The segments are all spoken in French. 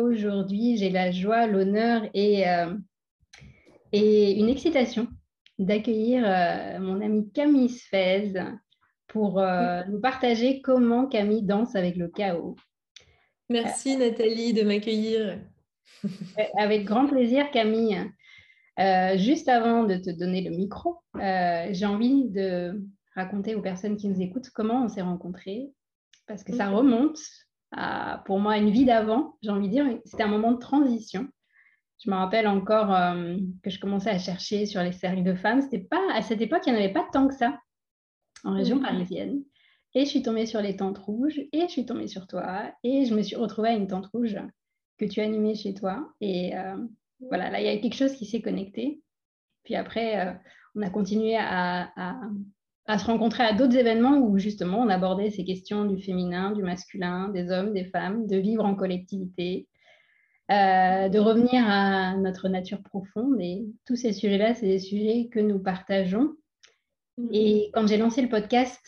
Aujourd'hui, j'ai la joie, l'honneur et euh, et une excitation d'accueillir euh, mon amie Camille Sfez pour euh, nous partager comment Camille danse avec le chaos. Merci Nathalie de m'accueillir. avec grand plaisir Camille. Juste avant de te donner le micro, j'ai envie de raconter aux personnes qui nous écoutent comment on s'est rencontrés, parce que ça remonte à, pour moi, une vie d'avant, j'ai envie de dire, c'était un moment de transition. Je me rappelle encore euh, que je commençais à chercher sur les cercles de femmes. C'était pas à cette époque, il n'y en avait pas tant que ça en région parisienne. Et je suis tombée sur les tentes rouges et je suis tombée sur toi et je me suis retrouvée à une tente rouge que tu animais chez toi. Et euh, voilà, là, il y a quelque chose qui s'est connecté. Puis après, euh, on a continué à, à se rencontrer à d'autres événements où justement on abordait ces questions du féminin, du masculin, des hommes, des femmes, de vivre en collectivité, euh, de revenir à notre nature profonde. Et tous ces sujets-là, c'est des sujets que nous partageons. Mhm. Et quand j'ai lancé le podcast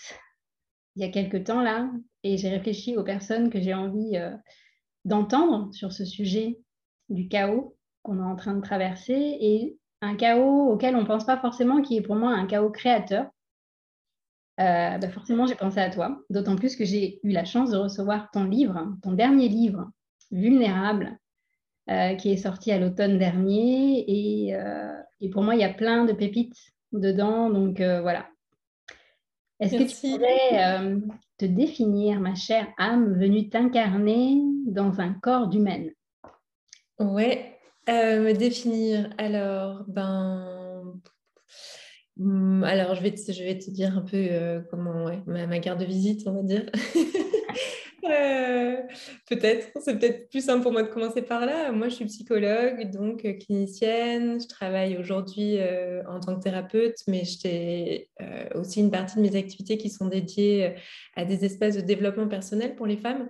il y a quelques temps là, et j'ai réfléchi aux personnes que j'ai envie euh, d'entendre sur ce sujet du chaos qu'on est en train de traverser, et un chaos auquel on ne pense pas forcément, qui est pour moi un chaos créateur. Euh, bah, forcément, j'ai pensé à toi, d'autant plus que j'ai eu la chance de recevoir ton livre, ton dernier livre, Vulnérable, euh, qui est sorti à l'automne dernier. Euh, et, pour moi, il y a plein de pépites dedans. Donc voilà. Est-ce que tu pourrais te définir, ma chère âme venue t'incarner dans un corps d'humaine? Ouais, me définir. Alors, ben. Hmm, alors, je vais, te, je vais te dire un peu comment ma, ma, carte de visite, on va dire. Euh, peut-être, c'est peut-être plus simple pour moi de commencer par là. Moi, je suis psychologue, donc euh, clinicienne. Je travaille aujourd'hui euh, en tant que thérapeute, mais j'ai aussi une partie de mes activités qui sont dédiées à des espaces de développement personnel pour les femmes.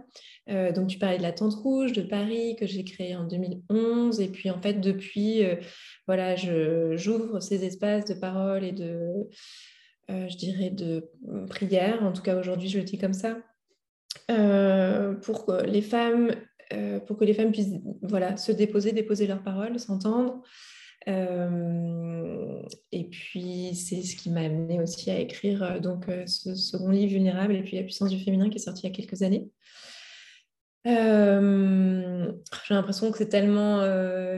donc, tu parlais de la Tente Rouge de Paris que j'ai créée en 2011. Et puis, en fait, depuis, voilà, j'ouvre ces espaces de parole et de, je dirais, de prière. En tout cas, aujourd'hui, je le dis comme ça euh, pour que les femmes, euh, pour que les femmes puissent voilà, se déposer, déposer leurs paroles, s'entendre. Euh, et puis, c'est ce qui m'a amené aussi à écrire donc, ce second livre vulnérable et puis La puissance du féminin qui est sorti il y a quelques années. J'ai l'impression que c'est tellement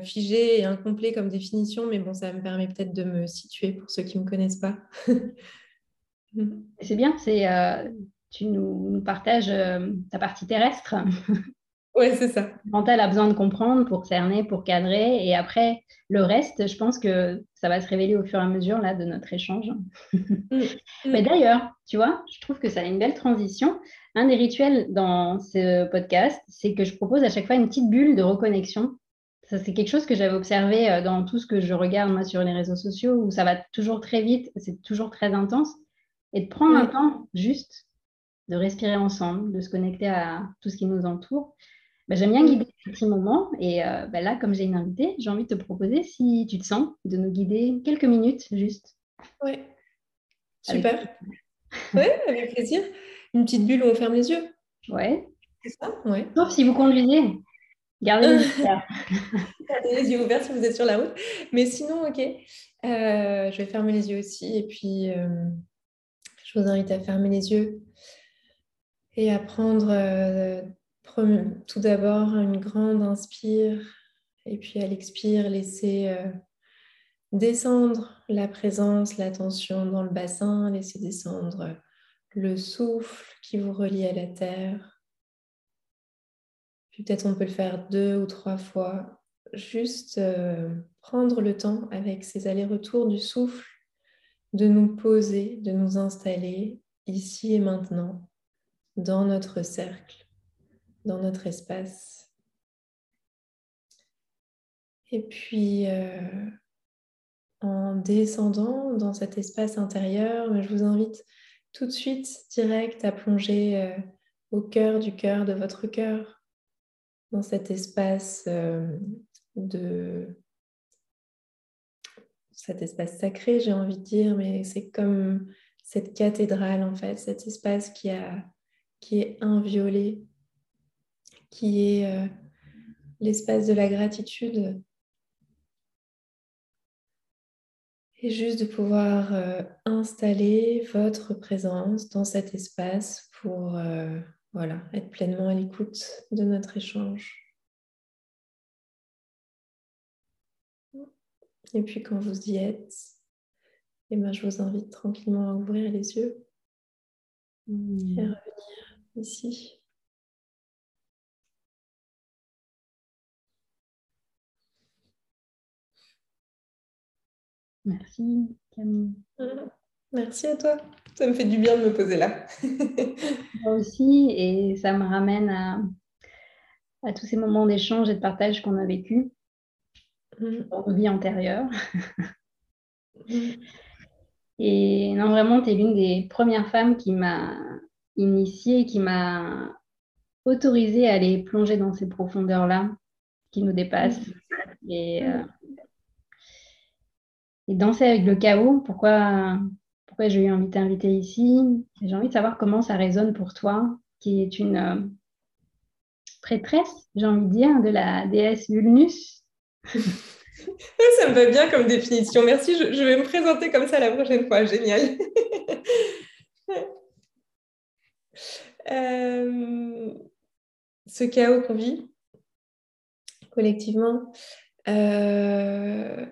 figé et incomplet comme définition, mais bon, ça me permet peut-être de me situer pour ceux qui ne me connaissent pas. c'est bien, c'est tu nous, partages euh, ta partie terrestre. Oui, c'est ça. Mental a besoin de comprendre pour cerner, pour cadrer. Et après, le reste, je pense que ça va se révéler au fur et à mesure là, de notre échange. Mm. Mais d'ailleurs, tu vois, je trouve que ça a une belle transition. Un des rituels dans ce podcast, c'est que je propose à chaque fois une petite bulle de reconnexion. Ça, c'est quelque chose que j'avais observé euh, dans tout ce que je regarde moi sur les réseaux sociaux, où ça va toujours très vite, c'est toujours très intense. Et de prendre un temps juste de respirer ensemble, de se connecter à tout ce qui nous entoure. bah, j'aime bien guider ces petits moments. Et bah, là, comme j'ai une invitée, j'ai envie de te proposer, si tu te sens, de nous guider quelques minutes juste. Oui, super. Oui, avec plaisir. Une petite bulle où on ferme les yeux. Ouais. C'est ça? Ouais. Sauf si vous conduisez. Gardez les yeux ouverts. Gardez les yeux ouverts si vous êtes sur la route. Mais sinon, ok. Euh, je vais fermer les yeux aussi. Et puis, euh, je vous invite à fermer les yeux et à prendre euh, tout d'abord une grande inspire. Et puis à l'expire, laisser descendre la présence, l'attention dans le bassin, laisser descendre le souffle qui vous relie à la terre. Puis peut-être on peut le faire deux ou trois fois. Juste euh, prendre le temps avec ces allers-retours du souffle de nous poser, de nous installer ici et maintenant dans notre cercle, dans notre espace. Et puis, euh, en descendant dans cet espace intérieur, je vous invite tout de suite direct à plonger euh, au cœur du cœur de votre cœur, dans cet espace euh, de cet espace sacré, j'ai envie de dire, mais c'est comme cette cathédrale en fait, cet espace qui, a, qui est inviolé, qui est euh, l'espace de la gratitude, et juste de pouvoir euh, installer votre présence dans cet espace pour euh, voilà, être pleinement à l'écoute de notre échange. Et puis quand vous y êtes, eh ben, je vous invite tranquillement à ouvrir les yeux. Et à revenir ici. Merci Camille. Merci à toi. Ça me fait du bien de me poser là. Moi aussi, et ça me ramène à, à tous ces moments d'échange et de partage qu'on a vécu mm. dans nos vies antérieures. Mm. Et non, vraiment, tu es l'une des premières femmes qui m'a initiée, qui m'a autorisée à aller plonger dans ces profondeurs-là qui nous dépassent. Mm. Et euh, et danser avec le chaos, pourquoi, pourquoi j'ai eu envie de t'inviter ici? J'ai envie de savoir comment ça résonne pour toi, qui est une euh, prêtresse, j'ai envie de dire, de la déesse Vulnus. ça me va bien comme définition. Merci, je, vais me présenter comme ça la prochaine fois. Génial. Euh, ce chaos qu'on vit collectivement, euh,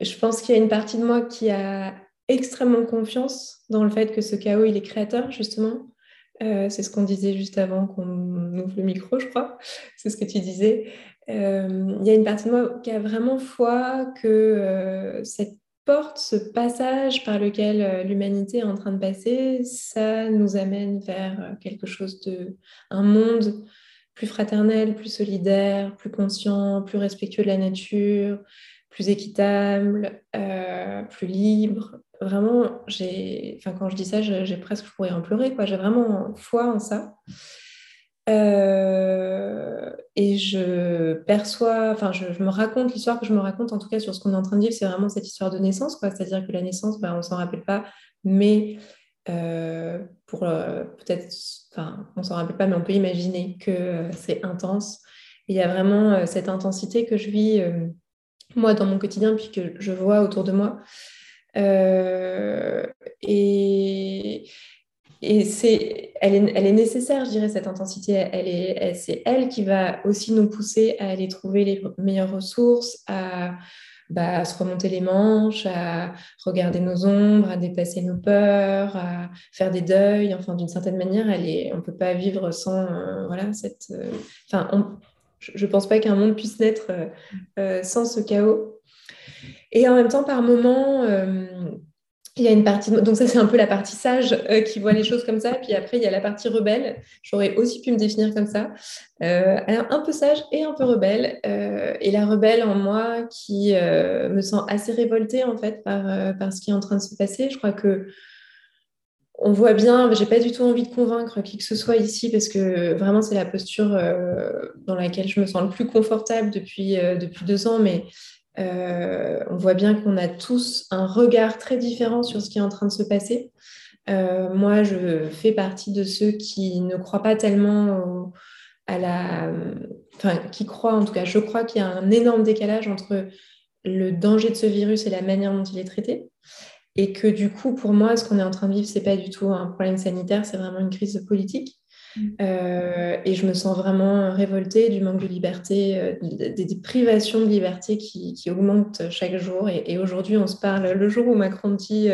je pense qu'il y a une partie de moi qui a extrêmement confiance dans le fait que ce chaos, il est créateur, justement. Euh, c'est ce qu'on disait juste avant qu'on ouvre le micro, je crois. C'est ce que tu disais. Euh, il y a une partie de moi qui a vraiment foi que euh, cette porte, ce passage par lequel l'humanité est en train de passer, ça nous amène vers quelque chose de... un monde plus fraternel, plus solidaire, plus conscient, plus respectueux de la nature, plus équitable, euh, plus libre. Vraiment, j'ai, enfin, quand je dis ça, j'ai presque, je pourrais en pleurer, quoi. J'ai vraiment foi en ça. Euh, et je perçois, enfin, je, me raconte l'histoire que je me raconte, en tout cas sur ce qu'on est en train de vivre, c'est vraiment cette histoire de naissance, quoi. C'est-à-dire que la naissance, ben, on s'en rappelle pas, mais euh, pour peut-être, enfin, on s'en rappelle pas, mais on peut imaginer que c'est intense. il y a vraiment cette intensité que je vis moi dans mon quotidien, puis que je vois autour de moi. Euh, et et c'est, elle, est, nécessaire, je dirais, cette intensité. Elle est, c'est elle qui va aussi nous pousser à aller trouver les meilleures ressources, à, bah, à, se remonter les manches, à regarder nos ombres, à dépasser nos peurs, à faire des deuils. Enfin, d'une certaine manière, elle est, on ne peut pas vivre sans euh, voilà, cette. Euh, enfin, je ne pense pas qu'un monde puisse naître euh, sans ce chaos. Et en même temps, par moment, euh, il y a une partie, donc ça c'est un peu la partie sage qui voit les choses comme ça, puis après il y a la partie rebelle, j'aurais aussi pu me définir comme ça, un peu sage et un peu rebelle, et la rebelle en moi qui me sent assez révoltée en fait par, par ce qui est en train de se passer, je crois que on voit bien, j'ai pas du tout envie de convaincre qui que ce soit ici parce que vraiment c'est la posture dans laquelle je me sens le plus confortable depuis, depuis deux ans, mais on voit bien qu'on a tous un regard très différent sur ce qui est en train de se passer. moi, je fais partie de ceux qui ne croient pas tellement à la... Enfin, qui croient, en tout cas, je crois qu'il y a un énorme décalage entre le danger de ce virus et la manière dont il est traité. Et que du coup, pour moi, ce qu'on est en train de vivre, ce n'est pas du tout un problème sanitaire, c'est vraiment une crise politique. Mm. Euh, et je me sens vraiment révoltée du manque de liberté, euh, des, privations de liberté qui, augmentent chaque jour. Et, aujourd'hui, on se parle le jour où Macron dit,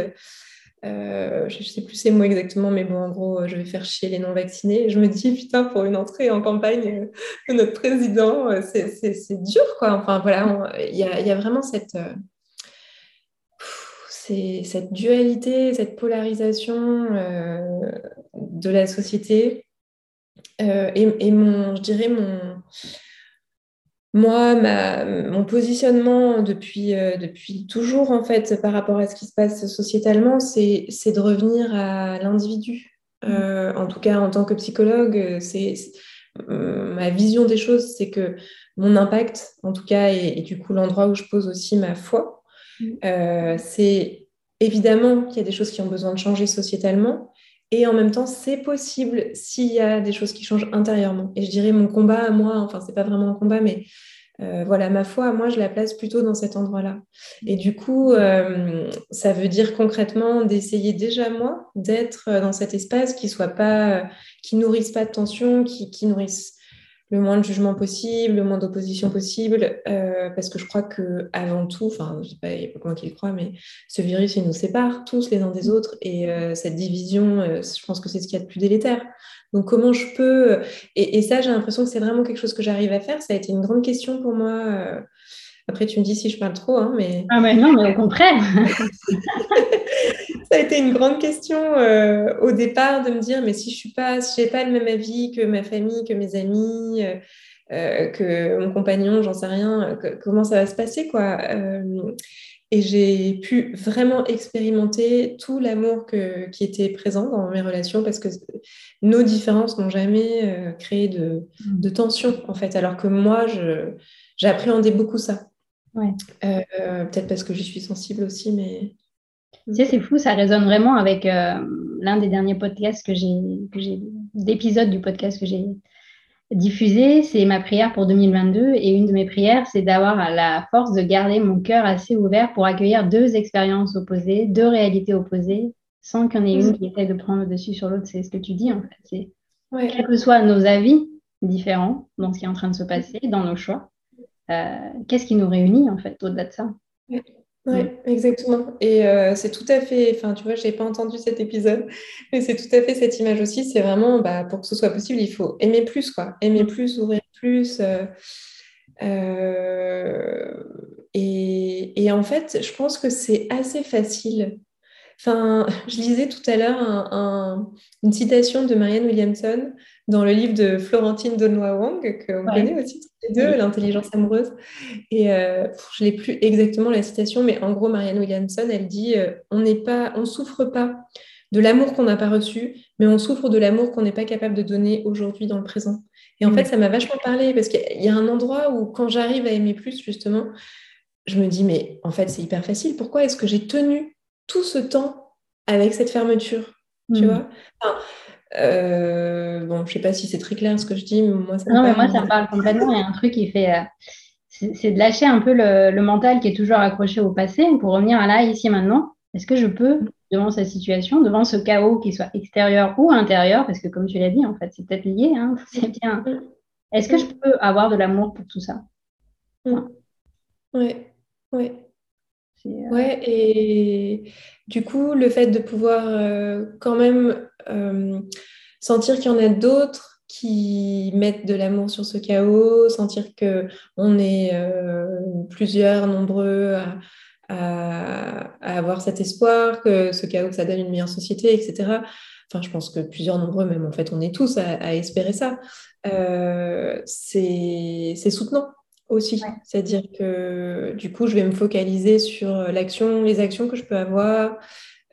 euh, je ne sais plus ces mots exactement, mais bon, en gros, je vais faire chier les non-vaccinés. Je me dis, putain, pour une entrée en campagne de notre président, c'est dur, quoi. Enfin, voilà, il y, y, a vraiment cette cette dualité, cette polarisation de la société. Euh, et, mon, je dirais mon, moi, mon positionnement depuis, euh, depuis toujours, en fait, par rapport à ce qui se passe sociétalement, c'est de revenir à l'individu. en tout cas, en tant que psychologue, c'est ma vision des choses, c'est que mon impact, en tout cas, et du coup l'endroit où je pose aussi ma foi, euh, c'est évidemment qu'il y a des choses qui ont besoin de changer sociétalement. Et en même temps, c'est possible s'il y a des choses qui changent intérieurement. Et je dirais mon combat à moi, enfin, c'est pas vraiment un combat, mais euh, voilà, ma foi, moi, je la place plutôt dans cet endroit-là. Et du coup, euh, ça veut dire concrètement d'essayer déjà, moi, d'être dans cet espace qui soit pas, qui nourrisse pas de tension, qui nourrisse le moins de jugement possible, le moins d'opposition possible, euh, parce que je crois que avant tout, enfin, je sais pas, il n'y a pas moi qui le crois, mais ce virus, il nous sépare tous les uns des autres, et euh, cette division, euh, je pense que c'est ce qu'il y a de plus délétère. Donc, comment je peux... Et, ça, j'ai l'impression que c'est vraiment quelque chose que j'arrive à faire. Ça a été une grande question pour moi. Après, tu me dis si je parle trop, hein, mais... Ah mais non, mais au contraire ça a été une grande question euh, au départ de me dire mais si je suis pas, si j'ai pas le même avis que ma famille, que mes amis, euh, euh, que mon compagnon, j'en sais rien, comment ça va se passer quoi. et j'ai pu vraiment expérimenter tout l'amour qui était présent dans mes relations parce que nos différences n'ont jamais créé de, de, tension en fait, alors que moi j'appréhendais beaucoup ça. Peut-être parce que j'y suis sensible aussi, mais tu sais, c'est fou, ça résonne vraiment avec euh, l'un des derniers podcasts que j'ai, d'épisodes du podcast que j'ai diffusé. C'est ma prière pour 2022. Et une de mes prières, c'est d'avoir la force de garder mon cœur assez ouvert pour accueillir deux expériences opposées, deux réalités opposées, sans qu'il y en ait une qui essaie de prendre le dessus sur l'autre. C'est ce que tu dis, en fait. C'est, Quels que soient nos avis différents dans ce qui est en train de se passer, dans nos choix, euh, qu'est-ce qui nous réunit, en fait, au-delà de ça? Oui, exactement. Et euh, c'est tout à fait, enfin, tu vois, je n'ai pas entendu cet épisode, mais c'est tout à fait cette image aussi. C'est vraiment, bah, pour que ce soit possible, il faut aimer plus, quoi. Aimer plus, ouvrir plus. Euh, euh, et, et, en fait, je pense que c'est assez facile. Enfin, je lisais tout à l'heure une citation de Marianne Williamson dans le livre de Florentine Donois Wang, qu'on connaît aussi tous les deux, L'intelligence amoureuse. Et euh, je n'ai plus exactement la citation, mais en gros, Marianne Williamson, elle dit euh, On n'est pas, on souffre pas de l'amour qu'on n'a pas reçu, mais on souffre de l'amour qu'on n'est pas capable de donner aujourd'hui dans le présent. Et en fait, ça m'a vachement parlé parce qu'il y a un endroit où, quand j'arrive à aimer plus, justement, je me dis Mais en fait, c'est hyper facile. Pourquoi est-ce que j'ai tenu tout ce temps avec cette fermeture? Tu mm. vois? Euh, bon, je sais pas si c'est très clair ce que je dis, mais moi, ça me Non, mais moi, ça me parle complètement. Il y a un truc qui fait. Euh, c'est de lâcher un peu le, mental qui est toujours accroché au passé pour revenir à là, ici, maintenant. Est-ce que je peux, devant cette situation, devant ce chaos qui soit extérieur ou intérieur, parce que comme tu l'as dit, en fait, c'est peut-être lié, hein, c'est bien. Est-ce que je peux avoir de l'amour pour tout ça? Oui, oui. Ouais. Euh, ouais, et du coup, le fait de pouvoir quand même euh, sentir qu'il y en a d'autres qui mettent de l'amour sur ce chaos, sentir qu'on est euh, plusieurs, nombreux à, avoir cet espoir, que ce chaos, ça donne une meilleure société, etc. Enfin, je pense que plusieurs, nombreux, même en fait, on est tous à, espérer ça. Euh, c'est soutenant aussi. C'est-à-dire que du coup, je vais me focaliser sur l'action, les actions que je peux avoir,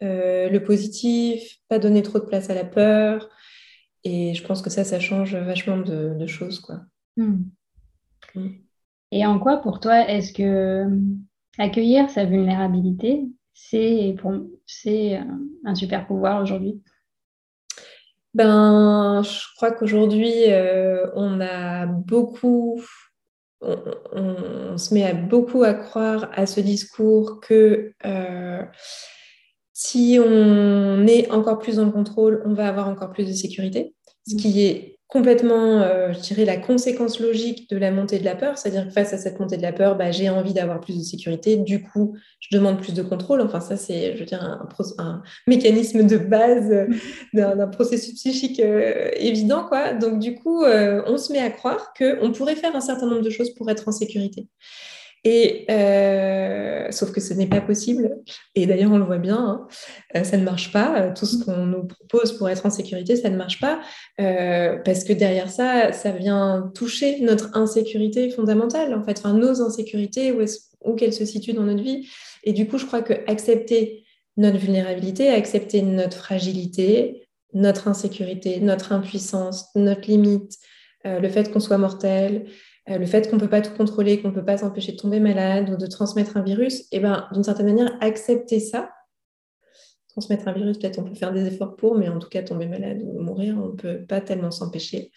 le positif, pas donner trop de place à la peur. Et je pense que ça, ça change vachement de, choses. Quoi. Hmm. Hmm. Et en quoi, pour toi, est-ce que accueillir sa vulnérabilité, c'est un super pouvoir aujourd'hui? Ben, je crois qu'aujourd'hui, euh, on a beaucoup, on, se met à beaucoup à croire à ce discours que euh, si on est encore plus dans le contrôle, on va avoir encore plus de sécurité, ce mmh. qui est complètement, euh, je dirais, la conséquence logique de la montée de la peur. C'est-à-dire que face à cette montée de la peur, bah, j'ai envie d'avoir plus de sécurité. Du coup, je demande plus de contrôle. Enfin, ça, c'est, je veux dire, un, mécanisme de base euh, d'un processus psychique euh, évident. Quoi. Donc, du coup, on se met à croire qu'on pourrait faire un certain nombre de choses pour être en sécurité. Et euh, sauf que ce n'est pas possible. Et d'ailleurs, on le voit bien, hein. euh, ça ne marche pas. Euh, tout ce qu'on nous propose pour être en sécurité, ça ne marche pas. parce que derrière ça, ça vient toucher notre insécurité fondamentale, en fait, enfin, nos insécurités, où, où qu'elles se situent dans notre vie. Et du coup, je crois que accepter notre vulnérabilité, accepter notre fragilité, notre insécurité, notre impuissance, notre limite, le fait qu'on soit mortel, le fait qu'on ne peut pas tout contrôler, qu'on ne peut pas s'empêcher de tomber malade ou de transmettre un virus, et eh ben, d'une certaine manière, accepter ça, transmettre un virus, peut-être on peut faire des efforts pour, mais en tout cas, tomber malade ou mourir, on ne peut pas tellement s'empêcher.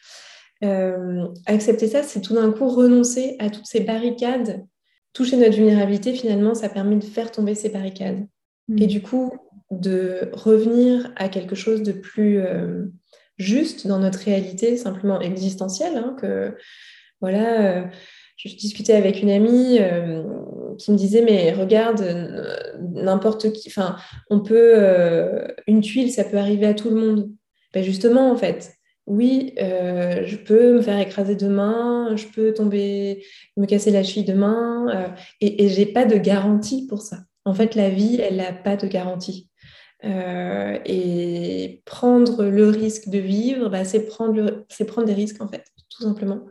Euh, accepter ça, c'est tout d'un coup renoncer à toutes ces barricades. Toucher notre vulnérabilité, finalement, ça permet de faire tomber ces barricades. Et mm. du coup, de revenir à quelque chose de plus euh, juste dans notre réalité, simplement existentielle, hein, que voilà, euh, je discutais avec une amie euh, qui me disait mais regarde n'importe qui, enfin on peut euh, une tuile ça peut arriver à tout le monde. Ben justement en fait, oui, je peux me faire écraser demain, je peux tomber, me casser la cheville demain, et, et j'ai pas de garantie pour ça. En fait, la vie, elle n'a pas de garantie. et prendre le risque de vivre, bah, c'est prendre, prendre des risques, en fait, tout simplement.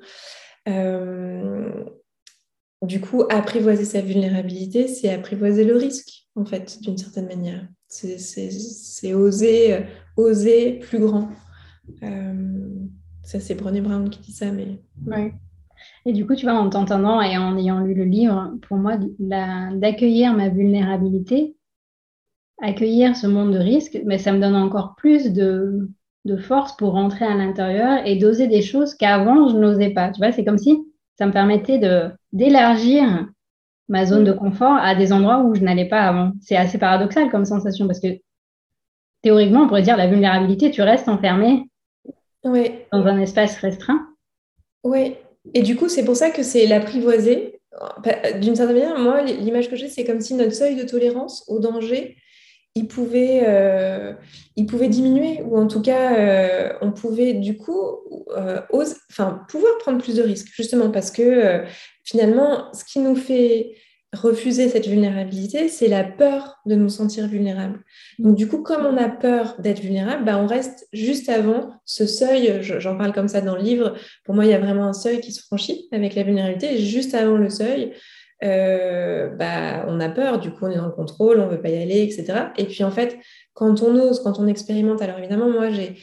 Euh, du coup, apprivoiser sa vulnérabilité, c'est apprivoiser le risque, en fait, d'une certaine manière. C'est oser, euh, oser plus grand. Euh, ça, c'est Brené Brown qui dit ça, mais... Ouais. Et du coup, tu vois, en t'entendant et en ayant lu le livre, pour moi, d'accueillir ma vulnérabilité, accueillir ce monde de risque, mais ça me donne encore plus de, de force pour rentrer à l'intérieur et d'oser des choses qu'avant je n'osais pas. Tu vois, c'est comme si ça me permettait de d'élargir ma zone de confort à des endroits où je n'allais pas avant. C'est assez paradoxal comme sensation parce que théoriquement, on pourrait dire la vulnérabilité, tu restes enfermé oui. dans un espace restreint. Oui, et du coup, c'est pour ça que c'est l'apprivoiser. D'une certaine manière, moi, l'image que j'ai, c'est comme si notre seuil de tolérance au danger il pouvait, euh, il pouvait diminuer, ou en tout cas, euh, on pouvait du coup euh, enfin, pouvoir prendre plus de risques, justement parce que finalement, ce qui nous fait refuser cette vulnérabilité, c'est la peur de nous sentir vulnérables. Donc du coup, comme on a peur d'être vulnérable, bah, on reste juste avant ce seuil, j'en parle comme ça dans le livre, pour moi, il y a vraiment un seuil qui se franchit avec la vulnérabilité, juste avant le seuil, euh, bah, on a peur, du coup on est dans le contrôle, on ne veut pas y aller, etc. Et puis en fait, quand on ose, quand on expérimente, alors évidemment, moi j'ai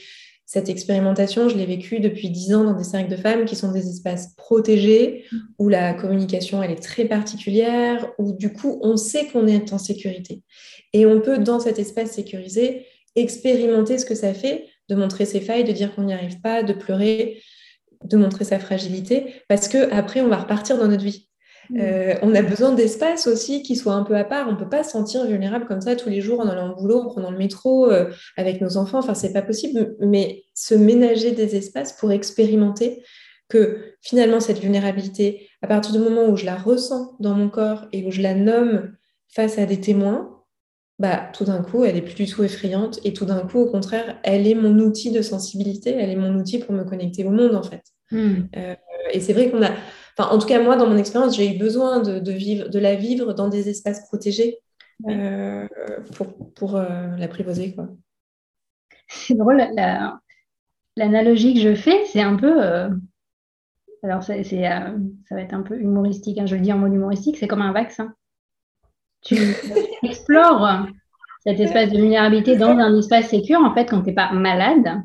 cette expérimentation, je l'ai vécue depuis dix ans dans des cercles de femmes qui sont des espaces protégés, où la communication elle est très particulière, où du coup on sait qu'on est en sécurité. Et on peut, dans cet espace sécurisé, expérimenter ce que ça fait de montrer ses failles, de dire qu'on n'y arrive pas, de pleurer, de montrer sa fragilité, parce que après on va repartir dans notre vie. Euh, on a besoin d'espace aussi qui soit un peu à part. On ne peut pas se sentir vulnérable comme ça tous les jours en allant au boulot, en prenant le métro, euh, avec nos enfants. Enfin, c'est pas possible. Mais se ménager des espaces pour expérimenter que finalement, cette vulnérabilité, à partir du moment où je la ressens dans mon corps et où je la nomme face à des témoins, bah, tout d'un coup, elle est plus du tout effrayante. Et tout d'un coup, au contraire, elle est mon outil de sensibilité, elle est mon outil pour me connecter au monde, en fait. Mm. Euh, et c'est vrai qu'on a en tout cas, moi, dans mon expérience, j'ai eu besoin de, vivre, de la vivre dans des espaces protégés euh, pour, euh, l'apprivoiser. C'est drôle, l'analogie que je fais, c'est un peu. Euh, alors, ça va être un peu humoristique, hein, je le dis en mode humoristique, c'est comme un vaccin. Tu explores cet espace de vulnérabilité dans un espace sécure, en fait, quand tu n'es pas malade.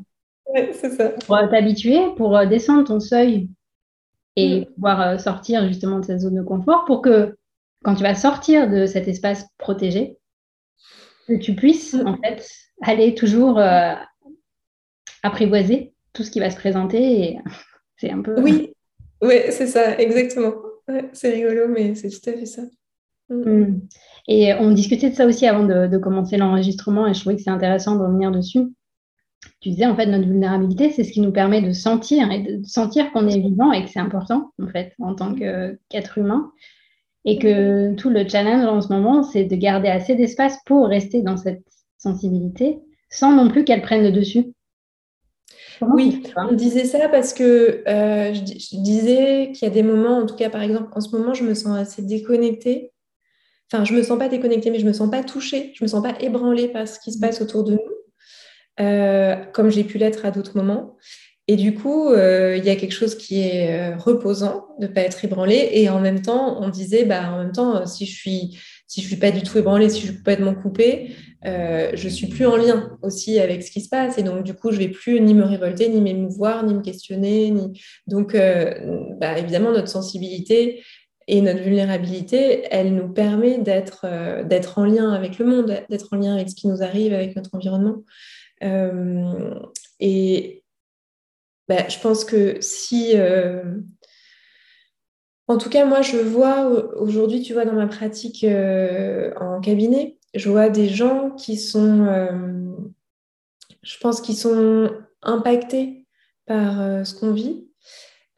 c'est ça. Pour t'habituer, pour descendre ton seuil et mm. pouvoir sortir justement de cette zone de confort pour que quand tu vas sortir de cet espace protégé, que tu puisses mm. en fait aller toujours apprivoiser tout ce qui va se présenter. Et c'est un peu. Oui, oui c'est ça, exactement. c'est rigolo, mais c'est tout à fait ça. Mm. Et on discutait de ça aussi avant de, commencer l'enregistrement et je trouvais que c'est intéressant de revenir dessus. Tu disais en fait notre vulnérabilité, c'est ce qui nous permet de sentir et de sentir qu'on est vivant et que c'est important en fait en tant qu'être humain. Et que tout le challenge en ce moment, c'est de garder assez d'espace pour rester dans cette sensibilité sans non plus qu'elle prenne le dessus. Oui, on disait ça parce que euh, je, disais qu'il y a des moments, en tout cas par exemple, en ce moment, je me sens assez déconnectée. Enfin, je me sens pas déconnectée, mais je me sens pas touchée, je me sens pas ébranlée par ce qui se passe autour de nous, comme j'ai pu l'être à d'autres moments. Et du coup, euh, il y a quelque chose qui est reposant de ne pas être ébranlée. Et en même temps, on disait, bah, en même temps, si je suis si ne suis pas du tout ébranlée, si je peux m'en couper, euh, je suis plus en lien aussi avec ce qui se passe. Et donc, du coup, je vais plus ni me révolter, ni m'émouvoir, ni me questionner. Donc, euh, bah, évidemment, notre sensibilité et notre vulnérabilité, elle nous permet euh, d'être en lien avec le monde, d'être en lien avec ce qui nous arrive, avec notre environnement. Euh, et bah, je pense que si en tout cas, moi, je vois aujourd'hui, tu vois, dans ma pratique euh, en cabinet, je vois des gens qui sont, euh, je pense, qui sont impactés par euh, ce qu'on vit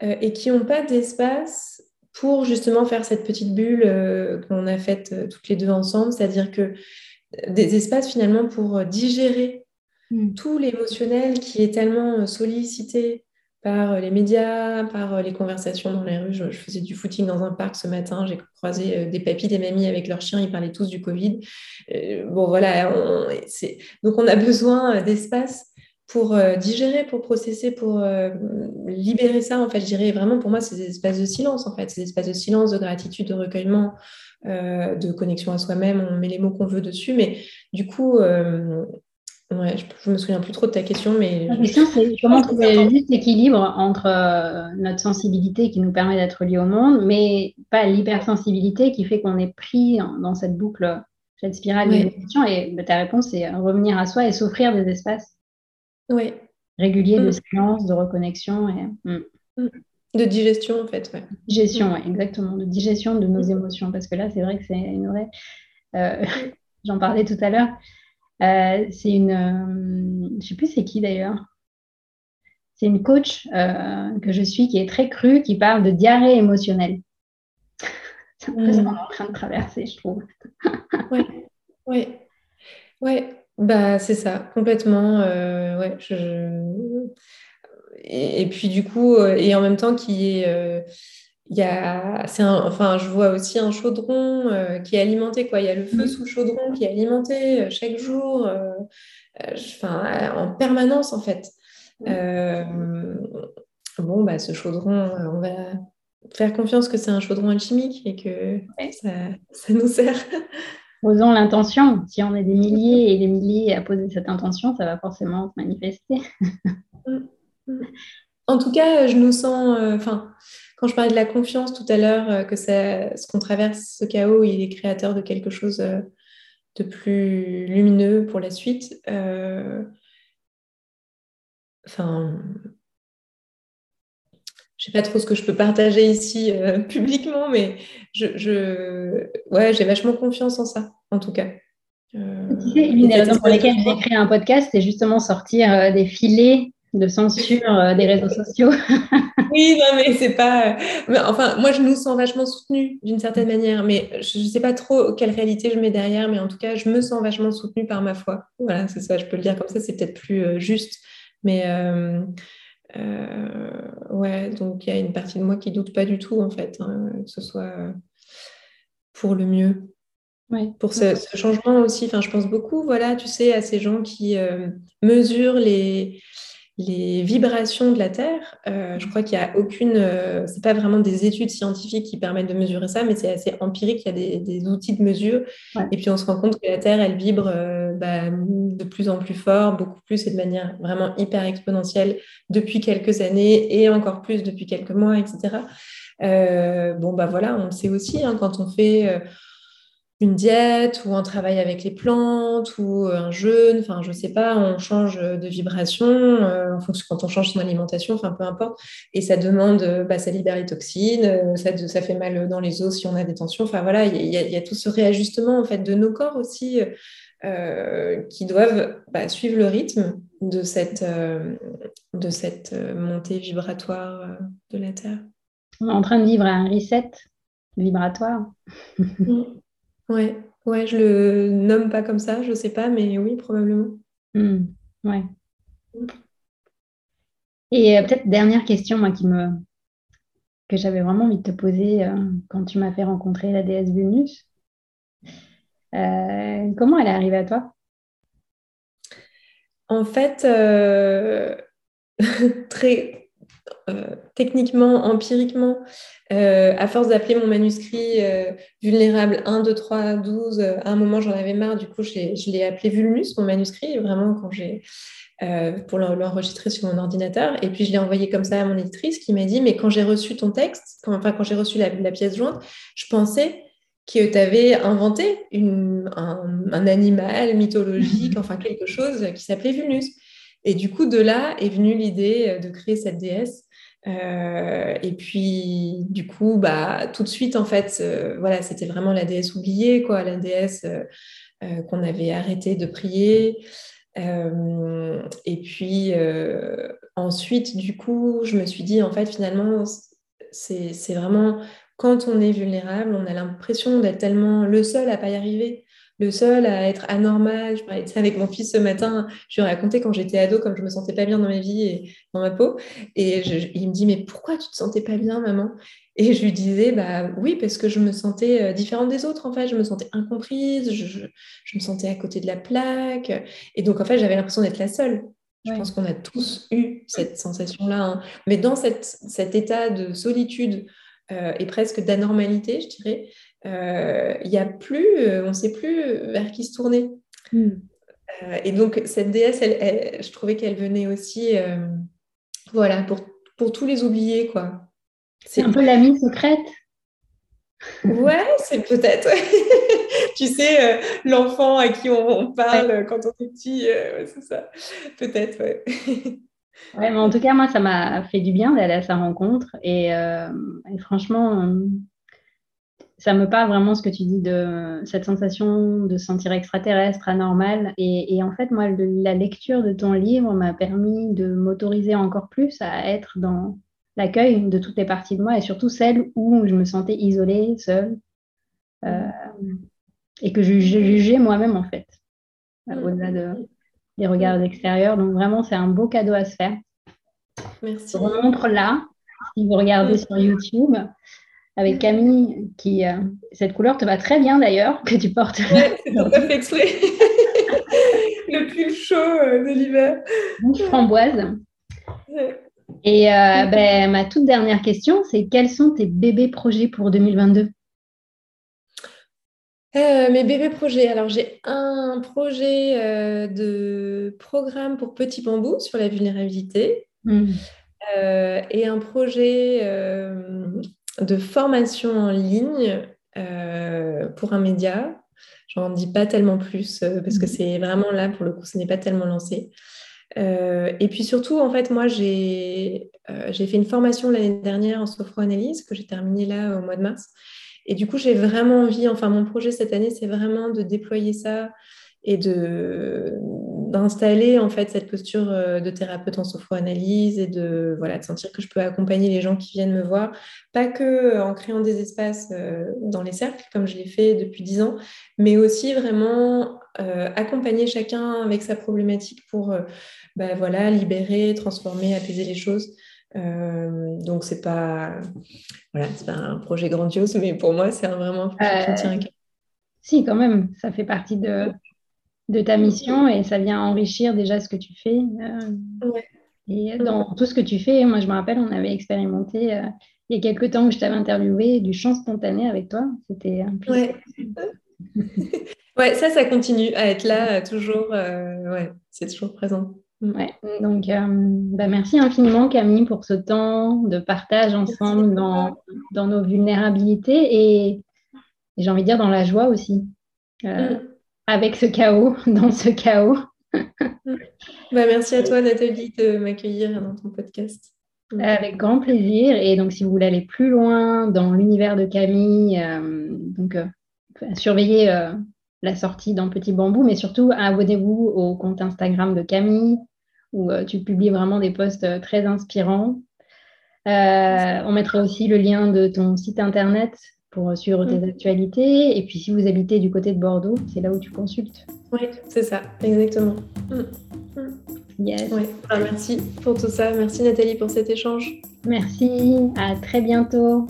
et qui n'ont pas d'espace pour justement faire cette petite bulle qu'on a faite toutes les deux ensemble, c'est-à-dire que des espaces finalement pour digérer mmh. tout l'émotionnel qui est tellement sollicité par euh, les médias, par euh, les conversations dans les rues. Je, faisais du footing dans un parc ce matin, j'ai croisé euh, des papis, des mamies avec leurs chiens, ils parlaient tous du Covid. bon, voilà, donc on a besoin d'espace pour digérer, pour processer, pour libérer ça. En fait, je dirais vraiment pour moi, c'est des espaces de silence, en fait, des espaces de silence, de gratitude, de recueillement, de connexion à soi-même. On met les mots qu'on veut dessus, mais du coup, Ouais, je, ne me souviens plus trop de ta question, mais. La question, c'est comment trouver le juste équilibre entre euh, notre sensibilité qui nous permet d'être lié au monde, mais pas l'hypersensibilité qui fait qu'on est pris dans cette boucle, cette spirale l'émotion. Et bah, ta réponse, c'est revenir à soi et s'offrir des espaces réguliers de mm. silence, de reconnexion. Et... Mm. Mm. De digestion, en fait. Ouais. Digestion, oui, exactement. De digestion de nos émotions. Parce que là, c'est vrai que c'est une vraie. Euh, j'en parlais tout à l'heure. Euh, c'est une, euh, je ne sais plus c'est qui d'ailleurs. C'est une coach euh, que je suis qui est très crue, qui parle de diarrhée émotionnelle. c'est un peu ce qu'on est en train de traverser, je trouve. oui, oui, oui. Bah, c'est ça, complètement. ouais, et, puis du coup, et en même temps qui est il y a, enfin, je vois aussi un chaudron euh, qui est alimenté, quoi. Il y a le feu sous le chaudron qui est alimenté euh, chaque jour, euh, enfin, en permanence, en fait. bon, bah, ce chaudron, on va faire confiance que c'est un chaudron alchimique et que ça, ça, nous sert. Posons l'intention. Si on est des milliers et des milliers à poser cette intention, ça va forcément se manifester. Mm, mm. en tout cas, je nous sens, enfin quand je parlais de la confiance tout à l'heure, euh, que ce qu'on traverse, ce chaos, il est créateur de quelque chose euh, de plus lumineux pour la suite. Euh, enfin, je ne sais pas trop ce que je peux partager ici publiquement, mais je, ouais, j'ai vachement confiance en ça, en tout cas. tu sais, une des raisons pour lesquelles j'ai créé un podcast, c'est justement sortir des filets de censure des réseaux sociaux. oui, non, mais c'est pas. enfin, moi, je nous sens vachement soutenus d'une certaine manière, mais je ne sais pas trop quelle réalité je mets derrière, mais en tout cas, je me sens vachement soutenue par ma foi. Voilà, c'est ça, je peux le dire comme ça, c'est peut-être plus euh, juste. Mais euh, euh, ouais, donc il y a une partie de moi qui doute pas du tout, en fait, hein, que ce soit pour le mieux. Ouais. Pour ce, ce, changement aussi, enfin, je pense beaucoup, voilà, tu sais, à ces gens qui mesurent les les vibrations de la Terre, euh, je crois qu'il n'y a aucune, euh, c'est pas vraiment des études scientifiques qui permettent de mesurer ça, mais c'est assez empirique, il y a des, outils de mesure, et puis on se rend compte que la Terre, elle vibre euh, bah, de plus en plus fort, beaucoup plus et de manière vraiment hyper exponentielle depuis quelques années et encore plus depuis quelques mois, etc. bon, bah voilà, on le sait aussi, hein, quand on fait une diète ou un travail avec les plantes ou un jeûne, enfin je sais pas, on change de vibration euh, en fonction quand on change son alimentation, enfin peu importe, et ça demande, euh, bah, ça libère les toxines, euh, ça, ça, fait mal dans les os si on a des tensions, enfin voilà, il y, a tout ce réajustement en fait de nos corps aussi qui doivent bah, suivre le rythme de cette, de cette montée vibratoire de la Terre. On est en train de vivre un reset vibratoire. Ouais, ouais, je le nomme pas comme ça, je sais pas, mais oui, probablement. Hmm, ouais. Et euh, peut-être dernière question, moi, qui me que j'avais vraiment envie de te poser euh, quand tu m'as fait rencontrer la déesse Vénus. Euh, comment elle est arrivée à toi? En fait, très euh, techniquement, empiriquement, euh, à force d'appeler mon manuscrit euh, vulnérable 1, 2, 3, 12, à un moment j'en avais marre, du coup je l'ai appelé Vulnus, mon manuscrit, vraiment quand j'ai pour l'enregistrer sur mon ordinateur. Et puis je l'ai envoyé comme ça à mon éditrice qui m'a dit, mais quand j'ai reçu ton texte, quand, enfin quand j'ai reçu la, pièce jointe, je pensais que tu avais inventé une, un, un, animal mythologique, enfin quelque chose qui s'appelait Vulnus. Et du coup, de là est venue l'idée euh, de créer cette déesse. Euh, et puis, du coup, bah, tout de suite, en fait, euh, voilà, c'était vraiment la déesse oubliée, quoi, la déesse qu'on avait arrêté de prier. et puis, ensuite, du coup, je me suis dit, en fait, finalement, c'est vraiment quand on est vulnérable, on a l'impression d'être tellement le seul à pas y arriver le seul à être anormal. Je parlais de ça avec mon fils ce matin. Je lui ai raconté quand j'étais ado, comme je me sentais pas bien dans ma vie et dans ma peau. Et il me dit, mais pourquoi tu te sentais pas bien, maman? Et je lui disais, bah oui, parce que je me sentais euh, différente des autres, en fait. Je me sentais incomprise, je, me sentais à côté de la plaque. Et donc, en fait, j'avais l'impression d'être la seule. Je pense qu'on a tous eu cette sensation-là. Hein. Mais dans cet état de solitude euh, et presque d'anormalité, je dirais, il y a plus, euh, on ne sait plus vers qui se tourner. Hmm. Euh, et donc, cette déesse, elle, je trouvais qu'elle venait aussi voilà, pour, pour tous les oubliés. quoi. C'est un peu l'amie secrète. Ouais, c'est peut-être. tu sais, l'enfant à qui on, parle quand on est petit, c'est ça. Peut-être, ouais. ouais, mais en tout cas, moi, ça m'a fait du bien d'aller à sa rencontre. Et, et franchement, ça me parle vraiment ce que tu dis de cette sensation de se sentir extraterrestre, anormal. Et, en fait, moi, la lecture de ton livre m'a permis de m'autoriser encore plus à être dans l'accueil de toutes les parties de moi et surtout celles où je me sentais isolée, seule euh, et que je jugeais moi-même en fait, mm. au-delà des regards extérieurs. Donc vraiment, c'est un beau cadeau à se faire. Merci. Je vous montre là, si vous regardez mm. sur YouTube avec Camille, qui euh, cette couleur te va très bien d'ailleurs, que tu portes. Ouais, c'est tout à fait exprès. le pull chaud euh, de l'hiver. Framboise. Et euh, ben, ma toute dernière question, c'est quels sont tes bébés projets pour 2022 mes bébés projets. Alors, j'ai un projet de programme pour Petit Bambou sur la vulnérabilité mmh. et un projet de formation en ligne euh, pour un média. J'en dis pas tellement plus euh, parce que mhm. c'est vraiment là, pour le coup, ce n'est pas tellement lancé. Euh, et puis surtout, en fait, moi, j'ai fait une formation l'année dernière en sophroanalyse que j'ai terminée là au mois de mars. Et du coup, j'ai vraiment envie, enfin, mon projet cette année, c'est vraiment de déployer ça et de d'installer en fait cette posture euh, de thérapeute en sophroanalyse et de voilà de sentir que je peux accompagner les gens qui viennent me voir. Pas que euh, en créant des espaces euh, dans les cercles comme je l'ai fait depuis dix ans mais aussi vraiment accompagner chacun avec sa problématique pour bah, voilà libérer transformer apaiser les choses. Donc c'est pas voilà c'est pas un projet grandiose mais pour moi c'est vraiment un projet qui me tient à cœur. si quand même ça fait partie de de ta mission et ça vient enrichir déjà ce que tu fais. Euh. Et dans tout ce que tu fais, moi je me rappelle, on avait expérimenté euh, il y a quelques temps que je t'avais interviewé du chant spontané avec toi. C'était un plaisir. Ouais, ça, ça continue à être là, toujours. ouais, c'est toujours présent. Mm. Ouais, donc bah merci infiniment Camille pour ce temps de partage ensemble dans, dans, nos vulnérabilités et, j'ai envie de dire dans la joie aussi, mm. Avec ce chaos, dans ce chaos. bah, merci à toi Nathalie de m'accueillir dans ton podcast. Avec grand plaisir. Et donc, si vous voulez aller plus loin dans l'univers de Camille, euh, donc euh, surveillez euh, la sortie dans Petit Bambou, mais surtout abonnez-vous au compte Instagram de Camille, où tu publies vraiment des posts très inspirants. on mettra aussi le lien de ton site internet pour suivre tes mm. actualités. Et puis, si vous habitez du côté de Bordeaux, c'est là où tu consultes. Oui, c'est ça, exactement. Mm. Mm. Yes. Ah, merci pour tout ça. Merci Nathalie pour cet échange. Merci. À très bientôt.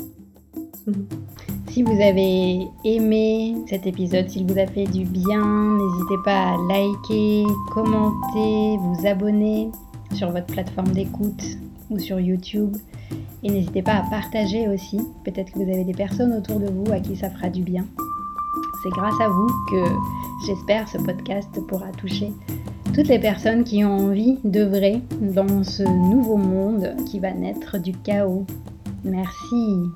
Si vous avez aimé cet épisode, s'il vous a fait du bien, n'hésitez pas à liker, commenter, vous abonner sur votre plateforme d'écoute ou sur YouTube. Et n'hésitez pas à partager aussi. Peut-être que vous avez des personnes autour de vous à qui ça fera du bien. C'est grâce à vous que j'espère ce podcast pourra toucher toutes les personnes qui ont envie d'œuvrer dans ce nouveau monde qui va naître du chaos. Merci.